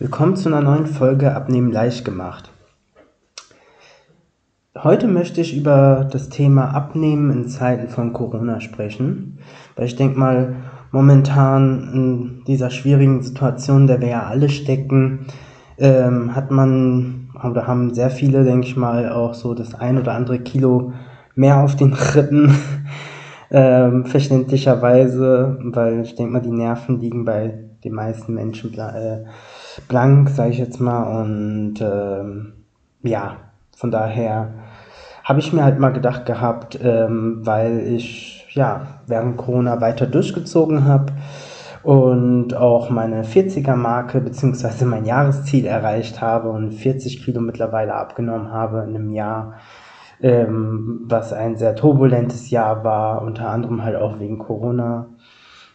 Willkommen zu einer neuen Folge Abnehmen leicht gemacht. Heute möchte ich über das Thema Abnehmen in Zeiten von Corona sprechen, weil ich denke mal, momentan in dieser schwierigen Situation, in der wir ja alle stecken, ähm, hat man oder haben sehr viele, denke ich mal, auch so das ein oder andere Kilo mehr auf den Rippen, ähm, verständlicherweise, weil ich denke mal, die Nerven liegen bei den meisten Menschen äh, blank, sage ich jetzt mal. Und ähm, ja, von daher habe ich mir halt mal gedacht gehabt, ähm, weil ich ja während Corona weiter durchgezogen habe und auch meine 40er Marke beziehungsweise mein Jahresziel erreicht habe und 40 Kilo mittlerweile abgenommen habe in einem Jahr, ähm, was ein sehr turbulentes Jahr war, unter anderem halt auch wegen Corona.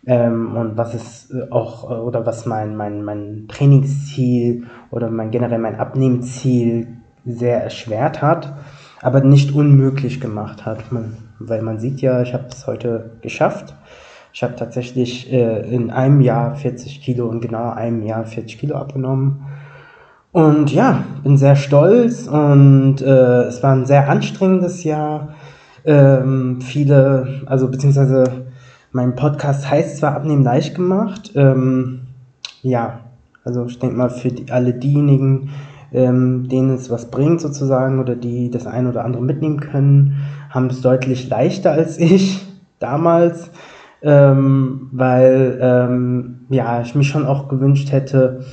Ähm, und was ist äh, auch, äh, oder was mein, mein, mein Trainingsziel oder mein generell mein Abnehmziel sehr erschwert hat, aber nicht unmöglich gemacht hat. Man, weil man sieht ja, ich habe es heute geschafft. Ich habe tatsächlich äh, in einem Jahr 40 Kilo, in genau einem Jahr 40 Kilo abgenommen. Und ja, bin sehr stolz und äh, es war ein sehr anstrengendes Jahr. Ähm, viele, also beziehungsweise mein Podcast heißt zwar Abnehmen leicht gemacht. Ähm, ja, also ich denke mal für die, alle diejenigen, ähm, denen es was bringt sozusagen oder die das eine oder andere mitnehmen können, haben es deutlich leichter als ich damals, ähm, weil ähm, ja ich mich schon auch gewünscht hätte,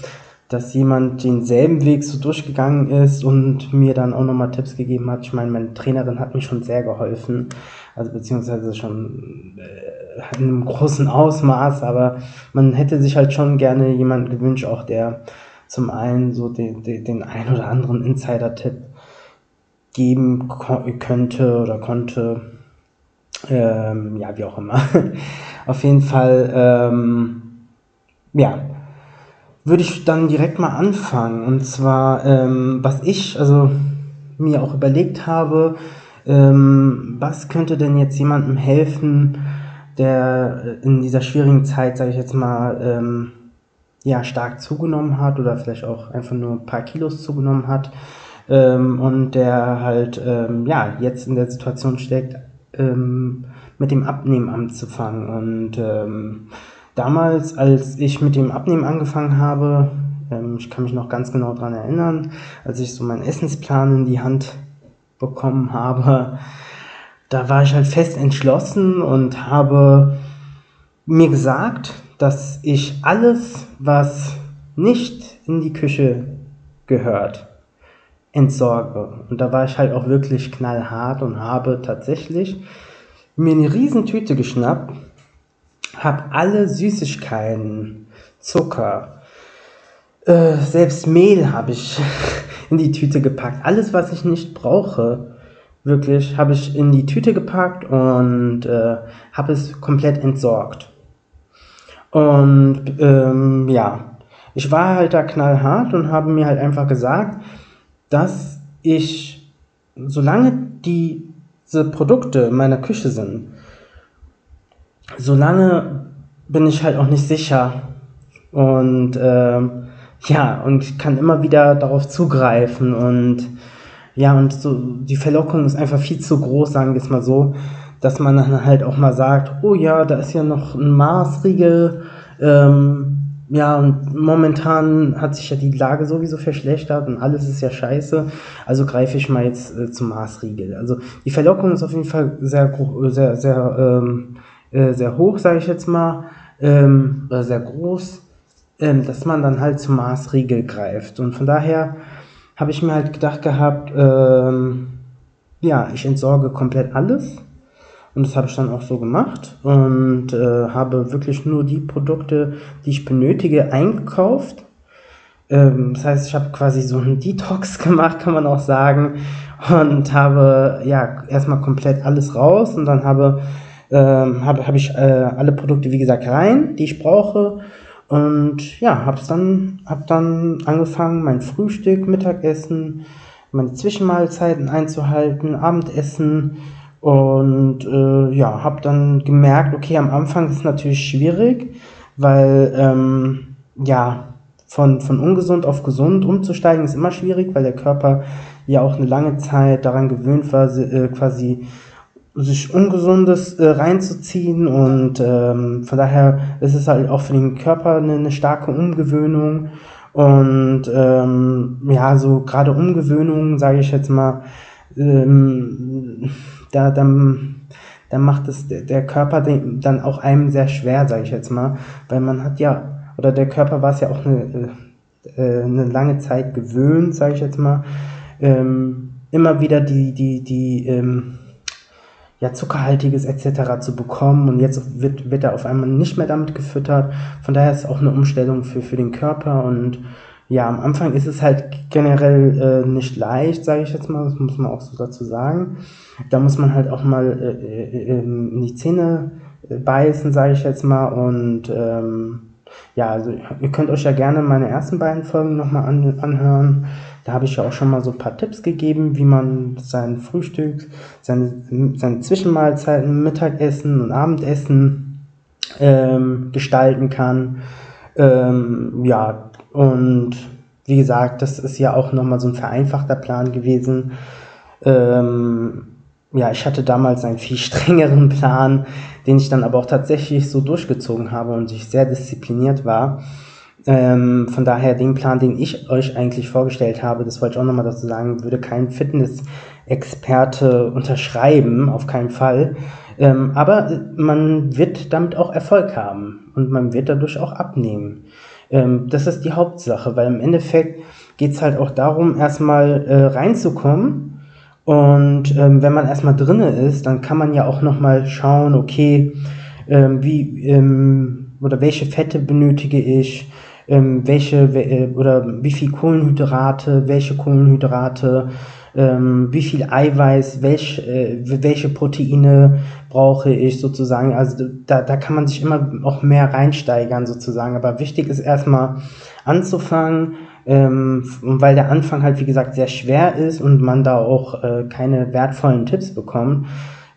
dass jemand denselben Weg so durchgegangen ist und mir dann auch nochmal Tipps gegeben hat. Ich meine, meine Trainerin hat mir schon sehr geholfen, also beziehungsweise schon äh, in einem großen Ausmaß, aber man hätte sich halt schon gerne jemanden gewünscht, auch der zum einen so den, den, den ein oder anderen Insider-Tipp geben könnte oder konnte. Ähm, ja, wie auch immer. Auf jeden Fall, ähm, ja, würde ich dann direkt mal anfangen. Und zwar, ähm, was ich also mir auch überlegt habe, ähm, was könnte denn jetzt jemandem helfen, der in dieser schwierigen Zeit, sage ich jetzt mal, ähm, ja, stark zugenommen hat oder vielleicht auch einfach nur ein paar Kilos zugenommen hat ähm, und der halt, ähm, ja, jetzt in der Situation steckt, ähm, mit dem Abnehmen anzufangen. Und ähm, damals, als ich mit dem Abnehmen angefangen habe, ich kann mich noch ganz genau dran erinnern, als ich so meinen Essensplan in die Hand bekommen habe, da war ich halt fest entschlossen und habe mir gesagt, dass ich alles, was nicht in die Küche gehört, entsorge. Und da war ich halt auch wirklich knallhart und habe tatsächlich mir eine Riesentüte geschnappt habe alle Süßigkeiten, Zucker, äh, selbst Mehl habe ich in die Tüte gepackt. Alles, was ich nicht brauche, wirklich, habe ich in die Tüte gepackt und äh, habe es komplett entsorgt. Und ähm, ja, ich war halt da knallhart und habe mir halt einfach gesagt, dass ich, solange die, diese Produkte in meiner Küche sind, solange bin ich halt auch nicht sicher. Und ähm, ja, und kann immer wieder darauf zugreifen. Und ja, und so die Verlockung ist einfach viel zu groß, sagen wir es mal so, dass man dann halt auch mal sagt, oh ja, da ist ja noch ein Maßriegel. Ähm, ja, und momentan hat sich ja die Lage sowieso verschlechtert und alles ist ja scheiße. Also greife ich mal jetzt äh, zum Maßriegel. Also die Verlockung ist auf jeden Fall sehr, sehr, sehr ähm, äh, sehr hoch, sage ich jetzt mal, ähm, sehr groß, ähm, dass man dann halt zum Maßriegel greift. Und von daher habe ich mir halt gedacht gehabt, ähm, ja, ich entsorge komplett alles. Und das habe ich dann auch so gemacht und äh, habe wirklich nur die Produkte, die ich benötige, eingekauft. Ähm, das heißt, ich habe quasi so einen Detox gemacht, kann man auch sagen. Und habe ja erstmal komplett alles raus und dann habe ähm, habe hab ich äh, alle Produkte, wie gesagt, rein, die ich brauche. Und ja, habe dann, hab dann angefangen, mein Frühstück, Mittagessen, meine Zwischenmahlzeiten einzuhalten, Abendessen. Und äh, ja, habe dann gemerkt, okay, am Anfang ist es natürlich schwierig, weil ähm, ja, von, von ungesund auf gesund umzusteigen, ist immer schwierig, weil der Körper ja auch eine lange Zeit daran gewöhnt war, äh, quasi sich Ungesundes äh, reinzuziehen und ähm, von daher ist es halt auch für den Körper eine, eine starke Umgewöhnung und ähm, ja, so gerade Umgewöhnungen, sage ich jetzt mal, ähm, da dann dann macht es der Körper dann auch einem sehr schwer, sage ich jetzt mal, weil man hat ja oder der Körper war es ja auch eine, äh, eine lange Zeit gewöhnt, sage ich jetzt mal, ähm, immer wieder die, die, die, ähm, ja, zuckerhaltiges etc. zu bekommen und jetzt wird, wird er auf einmal nicht mehr damit gefüttert. Von daher ist es auch eine Umstellung für, für den Körper und ja, am Anfang ist es halt generell äh, nicht leicht, sage ich jetzt mal, das muss man auch so dazu sagen. Da muss man halt auch mal äh, äh, in die Zähne äh, beißen, sage ich jetzt mal und ähm, ja, also ihr könnt euch ja gerne meine ersten beiden Folgen nochmal an, anhören. Da habe ich ja auch schon mal so ein paar Tipps gegeben, wie man sein Frühstück, seine, seine Zwischenmahlzeiten, Mittagessen und Abendessen ähm, gestalten kann. Ähm, ja, und wie gesagt, das ist ja auch nochmal so ein vereinfachter Plan gewesen. Ähm, ja, ich hatte damals einen viel strengeren Plan, den ich dann aber auch tatsächlich so durchgezogen habe und ich sehr diszipliniert war. Ähm, von daher den Plan, den ich euch eigentlich vorgestellt habe, das wollte ich auch nochmal dazu sagen, würde kein Fitness-Experte unterschreiben, auf keinen Fall. Ähm, aber man wird damit auch Erfolg haben und man wird dadurch auch abnehmen. Ähm, das ist die Hauptsache, weil im Endeffekt geht es halt auch darum, erstmal äh, reinzukommen und ähm, wenn man erstmal drinne ist, dann kann man ja auch nochmal schauen, okay, ähm, wie ähm, oder welche Fette benötige ich, ähm, welche äh, oder wie viel Kohlenhydrate, welche Kohlenhydrate, ähm, wie viel Eiweiß, welch, äh, welche Proteine brauche ich sozusagen. Also da, da kann man sich immer auch mehr reinsteigern sozusagen. Aber wichtig ist erstmal anzufangen, ähm, weil der Anfang halt, wie gesagt, sehr schwer ist und man da auch äh, keine wertvollen Tipps bekommt,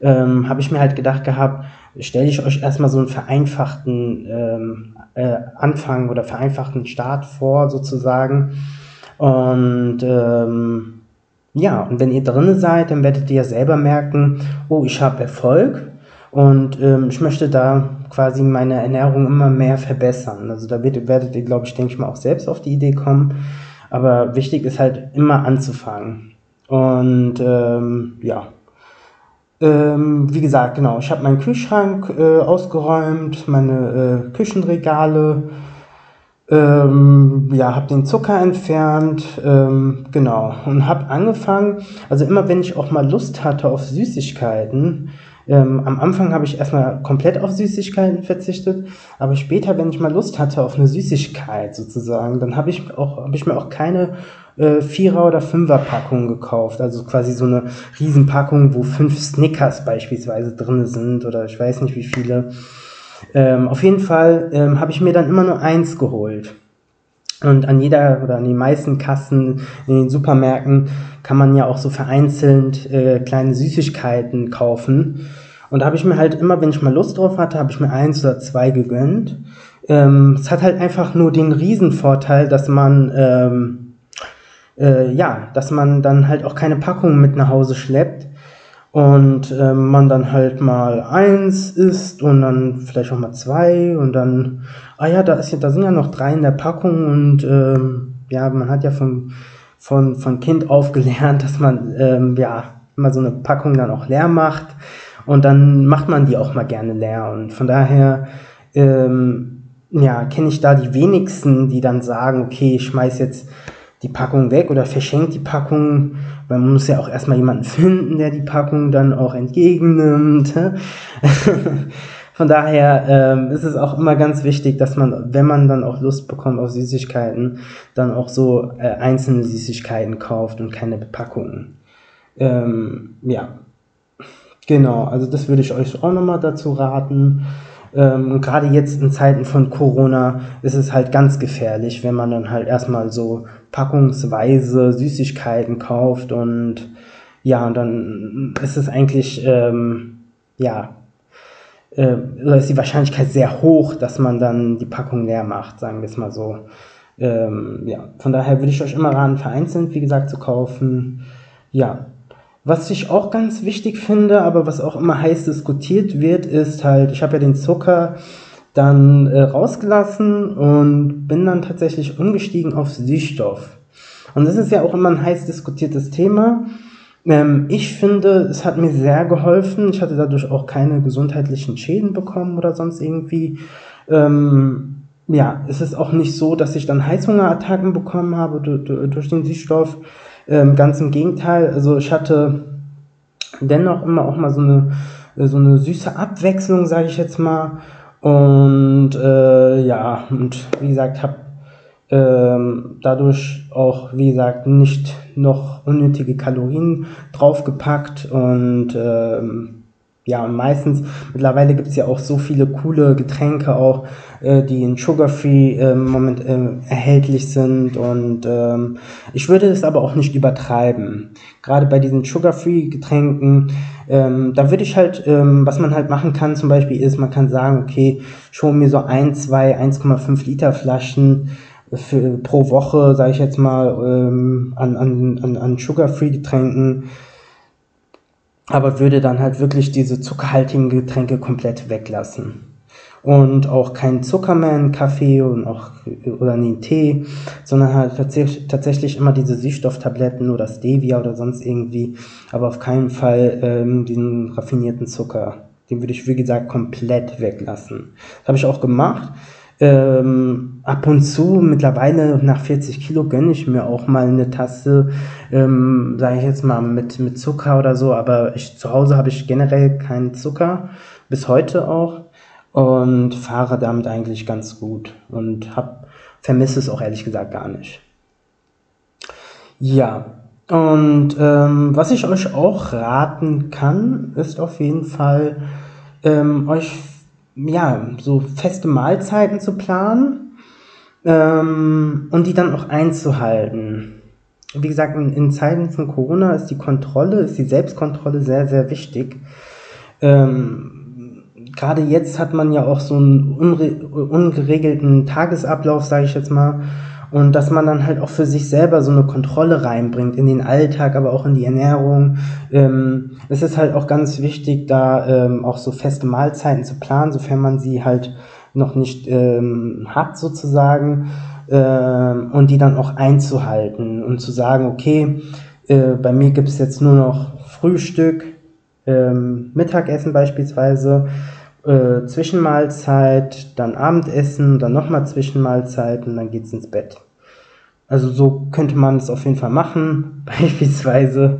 ähm, habe ich mir halt gedacht gehabt, stelle ich euch erstmal so einen vereinfachten ähm, äh, Anfang oder vereinfachten Start vor, sozusagen. Und ähm, ja, und wenn ihr drin seid, dann werdet ihr ja selber merken, oh, ich habe Erfolg und ähm, ich möchte da quasi meine Ernährung immer mehr verbessern. Also da werdet, ihr, glaube ich, denke ich mal, auch selbst auf die Idee kommen. Aber wichtig ist halt immer anzufangen. Und ähm, ja. Ähm, wie gesagt, genau, ich habe meinen Kühlschrank äh, ausgeräumt, meine äh, Küchenregale, ähm, ja, habe den Zucker entfernt, ähm, genau, und habe angefangen, also immer wenn ich auch mal Lust hatte auf Süßigkeiten, ähm, am Anfang habe ich erstmal komplett auf Süßigkeiten verzichtet, aber später, wenn ich mal Lust hatte auf eine Süßigkeit sozusagen, dann habe ich auch, habe ich mir auch keine äh, Vierer- oder Fünfer-Packung gekauft. Also quasi so eine Riesenpackung, wo fünf Snickers beispielsweise drin sind oder ich weiß nicht wie viele. Ähm, auf jeden Fall ähm, habe ich mir dann immer nur eins geholt. Und an jeder oder an den meisten Kassen in den Supermärkten kann man ja auch so vereinzelt äh, kleine Süßigkeiten kaufen. Und da habe ich mir halt immer, wenn ich mal Lust drauf hatte, habe ich mir eins oder zwei gegönnt. Ähm, es hat halt einfach nur den Riesenvorteil, dass man ähm, äh, ja, dass man dann halt auch keine Packung mit nach Hause schleppt und äh, man dann halt mal eins isst und dann vielleicht auch mal zwei und dann, ah ja, da ist ja, da sind ja noch drei in der Packung und ähm, ja, man hat ja von, von, von Kind auf gelernt, dass man ähm, ja immer so eine Packung dann auch leer macht und dann macht man die auch mal gerne leer und von daher ähm, ja, kenne ich da die wenigsten, die dann sagen, okay, ich schmeiß jetzt die Packung weg oder verschenkt die Packung, weil man muss ja auch erstmal jemanden finden, der die Packung dann auch entgegennimmt. Von daher ähm, ist es auch immer ganz wichtig, dass man, wenn man dann auch Lust bekommt auf Süßigkeiten, dann auch so äh, einzelne Süßigkeiten kauft und keine Packungen. Ähm, ja, genau, also das würde ich euch auch nochmal dazu raten. Ähm, gerade jetzt in Zeiten von Corona ist es halt ganz gefährlich, wenn man dann halt erstmal so packungsweise Süßigkeiten kauft und ja, und dann ist es eigentlich, ähm, ja, äh, ist die Wahrscheinlichkeit sehr hoch, dass man dann die Packung leer macht, sagen wir es mal so. Ähm, ja, von daher würde ich euch immer raten, vereinzelt, wie gesagt, zu kaufen. Ja, was ich auch ganz wichtig finde, aber was auch immer heiß diskutiert wird, ist halt, ich habe ja den Zucker dann äh, rausgelassen und bin dann tatsächlich umgestiegen auf Süßstoff. Und das ist ja auch immer ein heiß diskutiertes Thema. Ähm, ich finde, es hat mir sehr geholfen. Ich hatte dadurch auch keine gesundheitlichen Schäden bekommen oder sonst irgendwie. Ähm, ja, es ist auch nicht so, dass ich dann Heißhungerattacken bekommen habe durch den Süßstoff. Ähm, ganz im Gegenteil. Also ich hatte dennoch immer auch mal so eine, so eine süße Abwechslung, sage ich jetzt mal. Und äh, ja, und wie gesagt, habe ähm, dadurch auch, wie gesagt, nicht noch unnötige Kalorien draufgepackt und ähm, ja, und meistens, mittlerweile gibt es ja auch so viele coole Getränke auch, äh, die in Sugar-Free äh, Moment äh, erhältlich sind und ähm, ich würde es aber auch nicht übertreiben. Gerade bei diesen Sugar-Free Getränken, ähm, da würde ich halt, ähm, was man halt machen kann zum Beispiel ist, man kann sagen, okay, schon mir so ein, zwei, 1,5 Liter Flaschen für, pro Woche, sage ich jetzt mal, ähm, an, an, an, an Sugar-Free Getränken aber würde dann halt wirklich diese zuckerhaltigen Getränke komplett weglassen. Und auch kein Zucker mehr in Kaffee und auch oder in Tee, sondern halt tatsächlich immer diese Süßstofftabletten oder Stevia oder sonst irgendwie, aber auf keinen Fall ähm, den raffinierten Zucker. Den würde ich, wie gesagt, komplett weglassen. Das habe ich auch gemacht. Ähm, ab und zu, mittlerweile nach 40 Kilo, gönne ich mir auch mal eine Tasse, ähm, sage ich jetzt mal, mit, mit Zucker oder so. Aber ich, zu Hause habe ich generell keinen Zucker, bis heute auch. Und fahre damit eigentlich ganz gut. Und hab, vermisse es auch ehrlich gesagt gar nicht. Ja, und ähm, was ich euch auch raten kann, ist auf jeden Fall, ähm, euch ja, so feste Mahlzeiten zu planen ähm, und die dann auch einzuhalten. Wie gesagt, in, in, Zeiten von Corona ist die Kontrolle, ist die Selbstkontrolle sehr, sehr wichtig. Ähm, Gerade jetzt hat man ja auch so einen ungeregelten Tagesablauf, sage ich jetzt mal und dass man dann halt auch für sich selber so eine Kontrolle reinbringt in den Alltag, aber auch in die Ernährung. Ähm, es ist halt auch ganz wichtig, da ähm, auch so feste Mahlzeiten zu planen, sofern man sie halt noch nicht ähm, hat sozusagen ähm, und die dann auch einzuhalten und zu sagen, okay, äh, bei mir gibt es jetzt nur noch Frühstück, ähm, Mittagessen beispielsweise, äh, Zwischenmahlzeit, dann Abendessen, dann nochmal Zwischenmahlzeit und dann geht's ins Bett. Also so könnte man es auf jeden Fall machen, beispielsweise.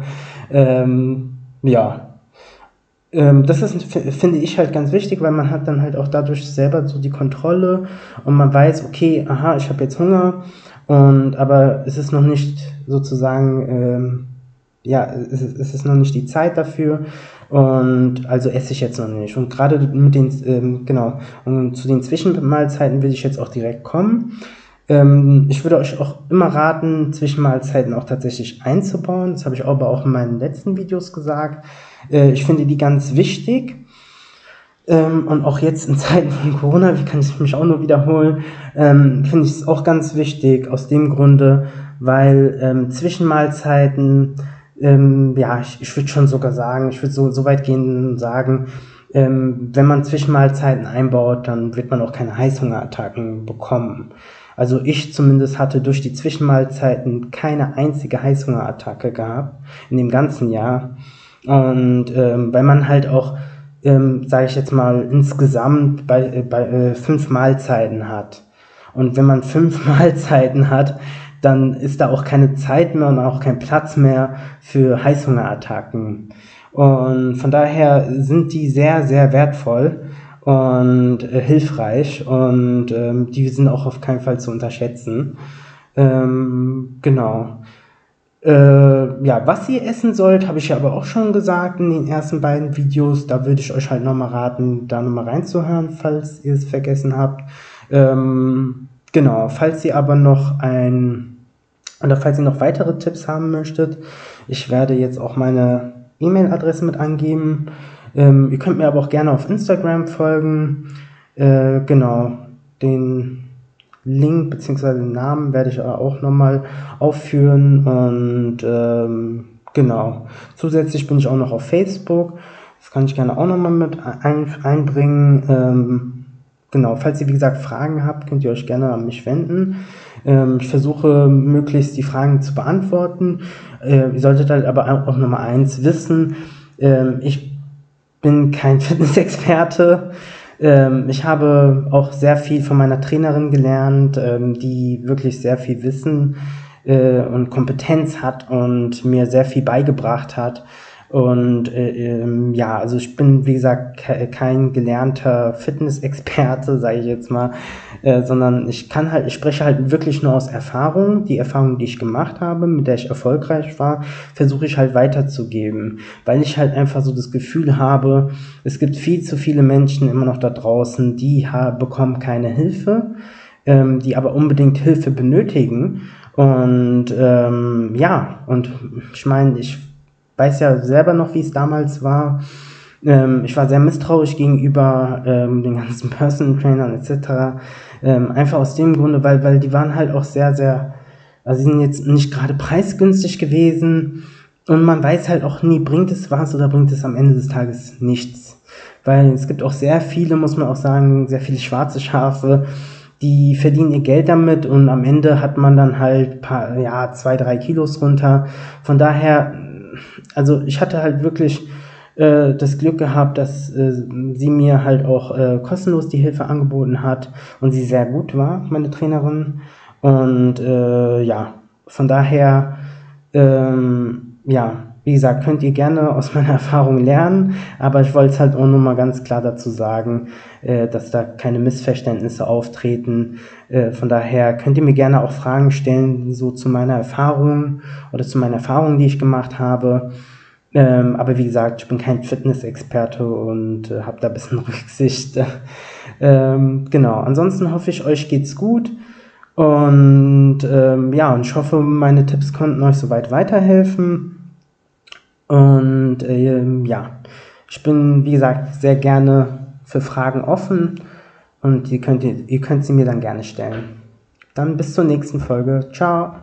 Ähm, ja. Ähm, das ist, finde ich halt ganz wichtig, weil man hat dann halt auch dadurch selber so die Kontrolle und man weiß, okay, aha, ich habe jetzt Hunger und aber es ist noch nicht sozusagen ähm, ja, es ist, es ist noch nicht die Zeit dafür und also esse ich jetzt noch nicht. Und gerade mit den, ähm, genau, und zu den Zwischenmahlzeiten will ich jetzt auch direkt kommen. Ähm, ich würde euch auch immer raten, Zwischenmahlzeiten auch tatsächlich einzubauen. Das habe ich aber auch in meinen letzten Videos gesagt. Äh, ich finde die ganz wichtig. Ähm, und auch jetzt in Zeiten von Corona, wie kann ich mich auch nur wiederholen, ähm, finde ich es auch ganz wichtig aus dem Grunde, weil ähm, Zwischenmahlzeiten ähm, ja, ich, ich würde schon sogar sagen, ich würde so, so weit gehen und sagen, ähm, wenn man Zwischenmahlzeiten einbaut, dann wird man auch keine Heißhungerattacken bekommen. Also ich zumindest hatte durch die Zwischenmahlzeiten keine einzige Heißhungerattacke gehabt in dem ganzen Jahr. Und ähm, weil man halt auch, ähm, sage ich jetzt mal, insgesamt bei, äh, bei äh, fünf Mahlzeiten hat. Und wenn man fünf Mahlzeiten hat, dann ist da auch keine Zeit mehr und auch kein Platz mehr für Heißhungerattacken. Und von daher sind die sehr, sehr wertvoll und äh, hilfreich und ähm, die sind auch auf keinen Fall zu unterschätzen. Ähm, genau. Äh, ja, was ihr essen sollt, habe ich ja aber auch schon gesagt in den ersten beiden Videos. Da würde ich euch halt nochmal raten, da nochmal reinzuhören, falls ihr es vergessen habt. Ähm, Genau, falls ihr aber noch ein oder falls ihr noch weitere Tipps haben möchtet, ich werde jetzt auch meine E-Mail-Adresse mit angeben. Ähm, ihr könnt mir aber auch gerne auf Instagram folgen. Äh, genau, den Link bzw. Namen werde ich auch nochmal aufführen und ähm, genau. Zusätzlich bin ich auch noch auf Facebook. Das kann ich gerne auch nochmal mit ein, einbringen. Ähm, genau, falls ihr wie gesagt Fragen habt, könnt ihr euch gerne an mich wenden. Ähm, ich versuche möglichst die Fragen zu beantworten. Äh, ihr solltet halt aber auch Nummer eins wissen. Ähm, ich bin kein Fitnessexperte. Ähm, ich habe auch sehr viel von meiner Trainerin gelernt, ähm, die wirklich sehr viel Wissen äh, und Kompetenz hat und mir sehr viel beigebracht hat. Und äh, ähm, ja, also ich bin, wie gesagt, ke kein gelernter Fitnessexperte, sage ich jetzt mal, äh, sondern ich kann halt, ich spreche halt wirklich nur aus Erfahrung. Die Erfahrung, die ich gemacht habe, mit der ich erfolgreich war, versuche ich halt weiterzugeben, weil ich halt einfach so das Gefühl habe, es gibt viel zu viele Menschen immer noch da draußen, die bekommen keine Hilfe, ähm, die aber unbedingt Hilfe benötigen. Und ähm, ja, und ich meine, ich weiß ja selber noch, wie es damals war. Ähm, ich war sehr misstrauisch gegenüber ähm, den ganzen Personal Trainern etc. Ähm, einfach aus dem Grunde, weil, weil die waren halt auch sehr, sehr, also sie sind jetzt nicht gerade preisgünstig gewesen und man weiß halt auch nie, bringt es was oder bringt es am Ende des Tages nichts. Weil es gibt auch sehr viele, muss man auch sagen, sehr viele schwarze Schafe, die verdienen ihr Geld damit und am Ende hat man dann halt paar, ja, zwei, drei Kilos runter. Von daher also ich hatte halt wirklich äh, das Glück gehabt, dass äh, sie mir halt auch äh, kostenlos die Hilfe angeboten hat und sie sehr gut war, meine Trainerin. Und äh, ja, von daher, ähm, ja, wie gesagt, könnt ihr gerne aus meiner Erfahrung lernen, aber ich wollte es halt auch nur mal ganz klar dazu sagen, äh, dass da keine Missverständnisse auftreten. Äh, von daher könnt ihr mir gerne auch Fragen stellen, so zu meiner Erfahrung oder zu meinen Erfahrungen, die ich gemacht habe. Ähm, aber wie gesagt, ich bin kein Fitnessexperte und äh, habe da ein bisschen Rücksicht. ähm, genau, ansonsten hoffe ich, euch geht's gut. Und ähm, ja, und ich hoffe, meine Tipps konnten euch soweit weiterhelfen. Und ähm, ja, ich bin, wie gesagt, sehr gerne für Fragen offen und ihr könnt, ihr könnt sie mir dann gerne stellen. Dann bis zur nächsten Folge. Ciao.